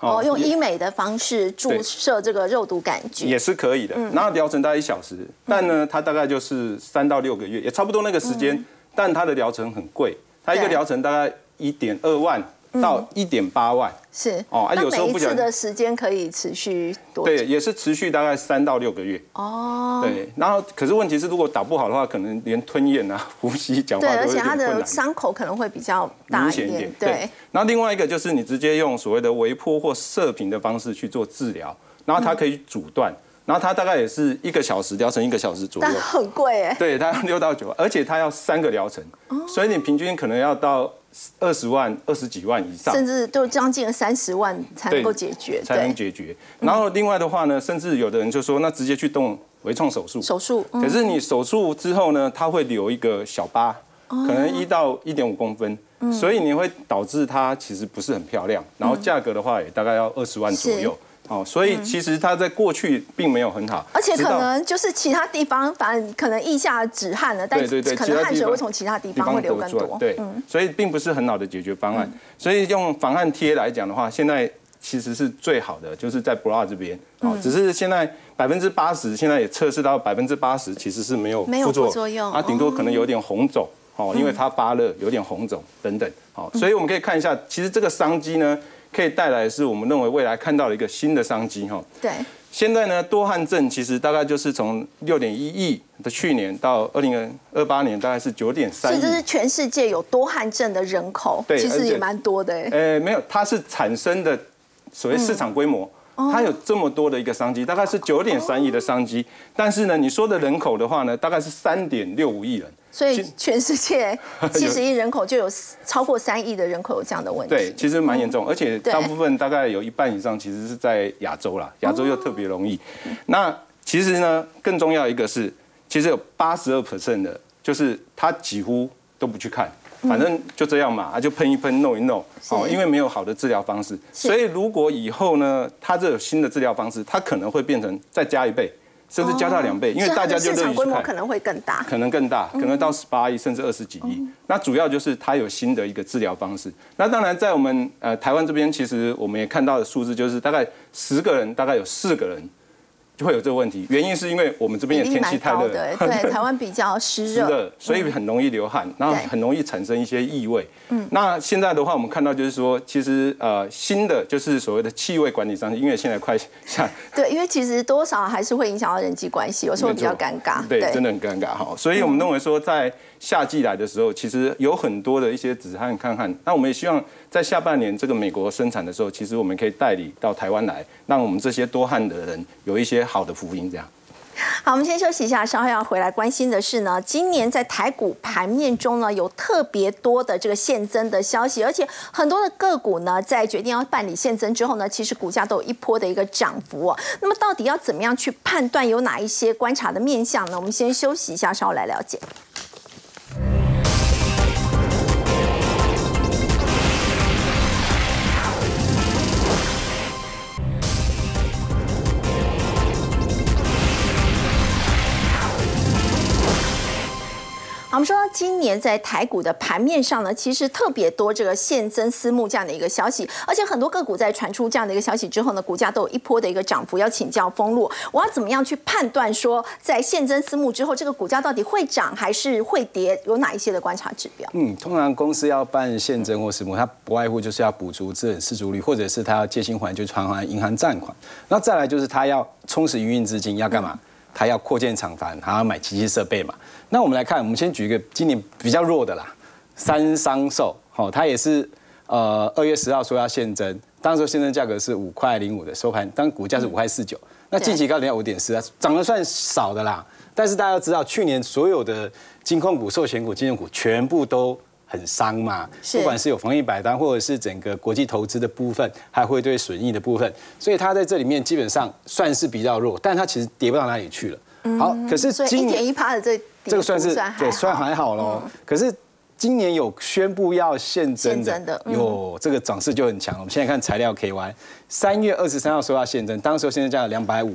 哦，用医美的方式注射这个肉毒杆菌。也是可以的，然后疗程大概一小时，但呢，它大概就是三到六个月，也差不多那个时间，但它的疗程很贵，它一个疗程大概一点二万到一点八万。是哦啊有时候不讲的时间可以持续多？对，也是持续大概三到六个月。哦，对，然后可是问题是，如果打不好的话，可能连吞咽啊、呼吸、讲话对，都有而且它的。伤口可能会比较大一点明显一点，，对，。然后另外一个就是你直接用所谓的微波或射频的方式去做治疗，然后它可以阻断，然后它大概也是一个小时疗程一个小时左右但。很贵哎，对，它要六到九，而且它要三个疗程，哦所以你平均可能要到二十万、二十几万以上。甚至都将近三十万才能够解决，才能，解决。然后另外的话呢，甚至有的人就说，那直接去动微创手术。手术，嗯可是你手术之后呢，它会留一个小疤，哦可能一到一点五公分，嗯所以你会导致它其实不是很漂亮。然后价格的话也大概要二十万左右。哦，所以其实它在过去并没有很好，嗯而且可能就是其他地方，反正可能腋下止汗了，但对对对，可能汗水会从其他地方会流更多。对，所以并不是很好的解决方案。所以用防汗贴来讲的话，现在其实是最好的，就是在 bra 这边哦，嗯只是现在百分之八十，现在也测试到百分之八十其实是没有没有副作副作用它，顶多可能有点红肿哦，因为它发热有点红肿等等。好，所以我们可以看一下，其实这个商机呢，可以带来是我们认为未来看到的一个新的商机哈。对，现在呢，多汗症其实大概就是从六点一亿的去年到二零二八年，大概是九点三亿所以这。是全世界有多汗症的人口，对其实也蛮多的哎。呃，没有，它是产生的所谓市场规模。哦它有这么多的一个商机，大概是九点三亿的商机，但是呢，你说的人口的话呢，大概是三点六五亿人，所以全世界 七十亿人口就有超过三亿的人口有这样的问题。对，其实蛮严重，而且大部分大概有一半以上其实是在亚洲啦，亚洲又特别容易。那其实呢，更重要一个是，其实有八十二 percent 的，就是他几乎都不去看。反正就这样嘛，啊就喷一喷，弄一弄，哦，因为没有好的治疗方式，所以如果以后呢，他这有新的治疗方式，他可能会变成再加一倍，甚至加大两倍，因为大家就市场乐意去。规模可能会更大。可能更大，可能到十八亿甚至二十几亿。那主要就是它有新的一个治疗方式。那当然，在我们呃台湾这边，其实我们也看到的数字就是大概十个人，大概有四个人就会有这个问题。原因是因为我们这边比例蛮也天气太热对，台湾比较湿热，湿热，所以很容易流汗，然后很容易产生一些异味。嗯，那现在的话，我们看到就是说，其实呃新的就是所谓的气味管理上，因为现在快下对，因为其实多少还是会影响到人际关系，有时候比较尴尬。对，真的很尴尬哈。所以我们认为说，在夏季来的时候，其实有很多的一些止汗、抗汗。那我们也希望在下半年这个美国生产的时候，其实我们可以代理到台湾来，让我们这些多汗的人有一些好的福音，这样。好，我们先休息一下，稍后要回来关心的是呢，今年在台股盘面中呢，有特别多的这个现增的消息，而且很多的个股呢，在决定要办理现增之后呢，其实股价都有一波的一个涨幅哦。那么到底要怎么样去判断有哪一些观察的面向呢？我们先休息一下，稍后来了解。我们说今年在台股的盘面上呢，其实特别多这个现增私募这样的一个消息，而且很多个股在传出这样的一个消息之后呢，股价都有一波的一个涨幅。要请教封路，我要怎么样去判断说，在现增私募之后，这个股价到底会涨还是会跌？有哪一些的观察指标？嗯，通常公司要办现增或私募，它不外乎就是要补足资本市足率，或者是它要借新还旧偿还银行贷款。那再来就是它要充实营运资金，要干嘛？它要扩建厂房，还要买机器设备嘛。那我们来看，我们先举一个今年比较弱的啦，三商寿，好、它也是呃二月十号说要现增，当时现增价格是五块零五的收盘，当股价是五块四九，那近期高点要五点四，涨得算少的啦。但是大家要知道，去年所有的金控股、寿险股、金融股全部都很伤嘛，不管是有防疫百单，或者是整个国际投资的部分，还会对损益的部分，所以它在这里面基本上算是比较弱，但它其实跌不到哪里去了。好，可是今年一趴的这这个算是对，算好还好喽。可是今年有宣布要现增的，有这个涨势就很强。我们现在看材料 KY，三月二十三号说要现增，当时候现增价两百五，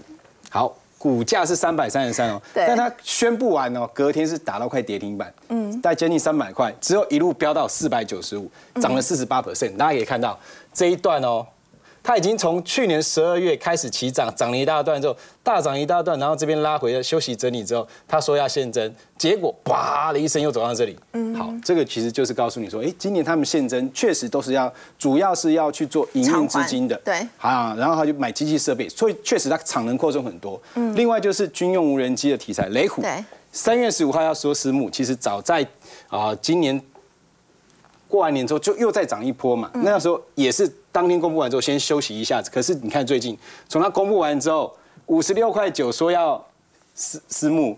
好，股价是三百三十三哦，对但它宣布完哦，隔天是打到快跌停板，嗯，大概将近三百块，之后一路飙到四百九十五，涨了四十八 percent。大家可以看到这一段哦。它已经从去年十二月开始起涨，涨了一大段之后，大涨一大段，然后这边拉回了休息整理之后，他说要现增，结果叭的一声又走到这里。嗯，好，这个其实就是告诉你说，哎，今年他们现增确实都是要，主要是要去做营运资金的。对，好，然后他就买机器设备，所以确实它产能扩充很多。嗯，另外就是军用无人机的题材，雷虎。对，三月十五号要说私募，其实早在啊今年。过完年之后就又再涨一波嘛，那时候也是当天公布完之后先休息一下子。可是你看最近，从它公布完之后，五十六块九说要私私募，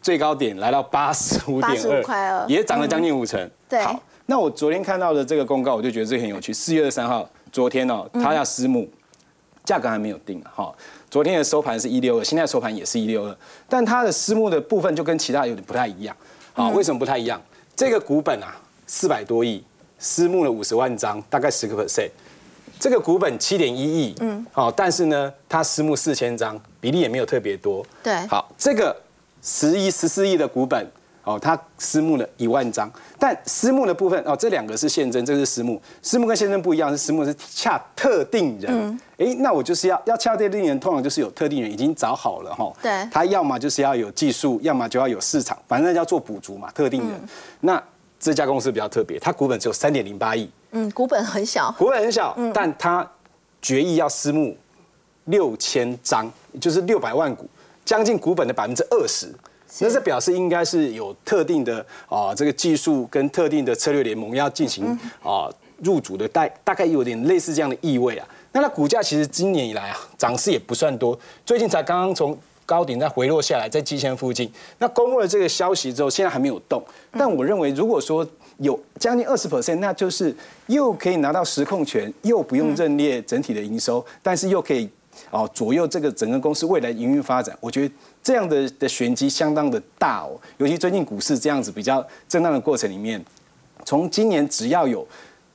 最高点来到八十五点二，也涨了将近五成。对，好，那我昨天看到的这个公告，我就觉得这很有趣。四月二十三号，昨天哦，它要私募，价格还没有定哈。昨天的收盘是一六二，现在收盘也是一六二，但它的私募的部分就跟其他有点不太一样。好，为什么不太一样？这个股本啊。四百多亿，私募了五十万张，大概十个 percent。这个股本七点一亿，嗯，好，但是呢，它私募四千张，比例也没有特别多。对，好，这个十一、十四亿的股本，哦，它私募了一万张，但私募的部分，哦，这两个是现增，这是私募。私募跟现增不一样，是私募是恰特定人。哎，那我就是要要恰特定人，通常就是有特定人已经找好了哈。对，他要么就是要有技术，要么就要有市场，反正要做补足嘛，特定人。那这家公司比较特别，它股本只有三点零八亿。嗯，股本很小。股本很小，但他决议要私募六千张，就是六百万股，将近股本的百分之二十。那这表示应该是有特定的啊，这个技术跟特定的策略联盟要进行啊入主的，大大概有点类似这样的意味啊。那它股价其实今年以来啊涨势也不算多，最近才刚刚从。高点再回落下来，在基线附近。那公布了这个消息之后，现在还没有动。但我认为，如果说有将近二十 percent，那就是又可以拿到实控权，又不用认列整体的营收，但是又可以哦左右这个整个公司未来营运发展。我觉得这样的的玄机相当的大哦。尤其最近股市这样子比较震荡的过程里面，从今年只要有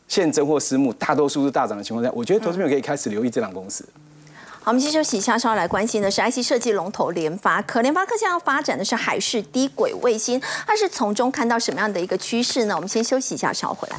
现增或私募，大多数是大涨的情况下，我觉得投资朋友可以开始留意这档公司。好，我们先休息一下，稍后来关心的是 IC 设计龙头联发科。联发科现在要发展的是海事低轨卫星，它是从中看到什么样的一个趋势呢？我们先休息一下，稍后回来。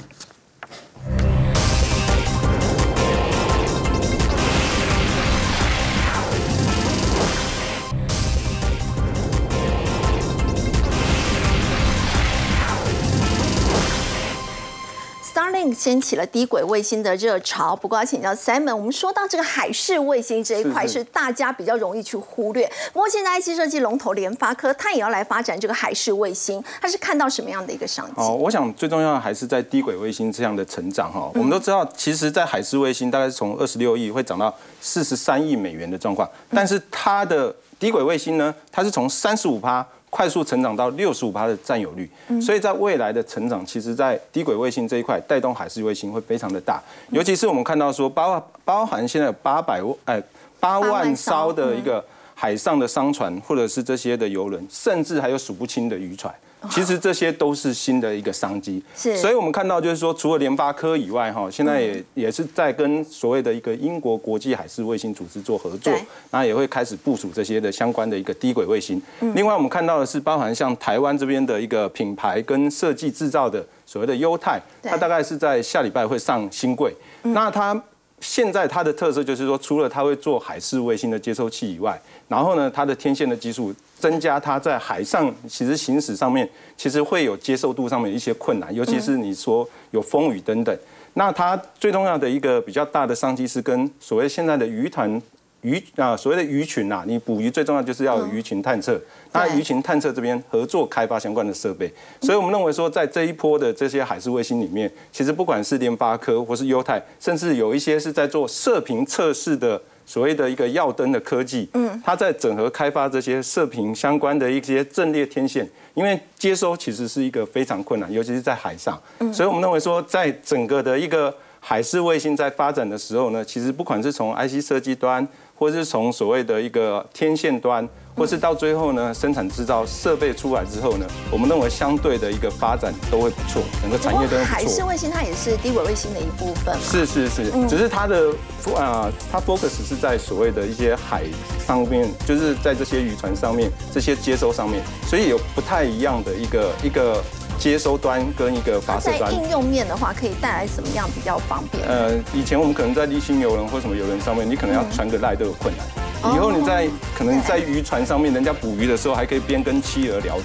掀起了低轨卫星的热潮，不过要请教 Simon，我们说到这个海事卫星这一块是大家比较容易去忽略。不过现在 IC 设计龙头联发科，它也要来发展这个海事卫星，它是看到什么样的一个商机？哦，我想最重要的还是在低轨卫星这样的成长哈。我们都知道，其实，在海事卫星大概是从二十六亿会涨到四十三亿美元的状况，但是它的低轨卫星呢，它是从三十五趴。快速成长到六十五的占有率，所以在未来的成长，其实在低轨卫星这一块带动海事卫星会非常的大，尤其是我们看到说包包含现在有八百万哎八万艘的一个海上的商船或者是这些的游轮，甚至还有数不清的渔船。其实这些都是新的一个商机，是，所以我们看到就是说，除了联发科以外，哈，现在也也是在跟所谓的一个英国国际海事卫星组织做合作，那也会开始部署这些的相关的一个低轨卫星。另外，我们看到的是包含像台湾这边的一个品牌跟设计制造的所谓的优泰，它大概是在下礼拜会上新柜。那它现在它的特色就是说，除了它会做海事卫星的接收器以外，然后呢，它的天线的技术。增加它在海上其实行驶上面，其实会有接受度上面一些困难，尤其是你说有风雨等等。那它最重要的一个比较大的商机是跟所谓现在的鱼团鱼啊，所谓的鱼群啊，你捕鱼最重要就是要有鱼群探测。那鱼群探测这边合作开发相关的设备，所以我们认为说，在这一波的这些海事卫星里面，其实不管是联发科或是优泰，甚至有一些是在做射频测试的。所谓的一个耀灯的科技，嗯，它在整合开发这些射频相关的一些阵列天线，因为接收其实是一个非常困难，尤其是在海上，嗯，所以我们认为说，在整个的一个海事卫星在发展的时候呢，其实不管是从 IC 设计端，或者是从所谓的一个天线端。或是到最后呢，生产制造设备出来之后呢，我们认为相对的一个发展都会不错，整个产业都会不错。海事卫星它也是低轨卫星的一部分。是是是，只是它的啊，它 focus 是在所谓的一些海上面，就是在这些渔船上面，这些接收上面，所以有不太一样的一个一个接收端跟一个发射端。在应用面的话，可以带来什么样比较方便？呃，以前我们可能在立新游轮或什么游轮上面，你可能要传个赖都有困难。以后你在可能在渔船上面，人家捕鱼的时候，还可以边跟妻儿聊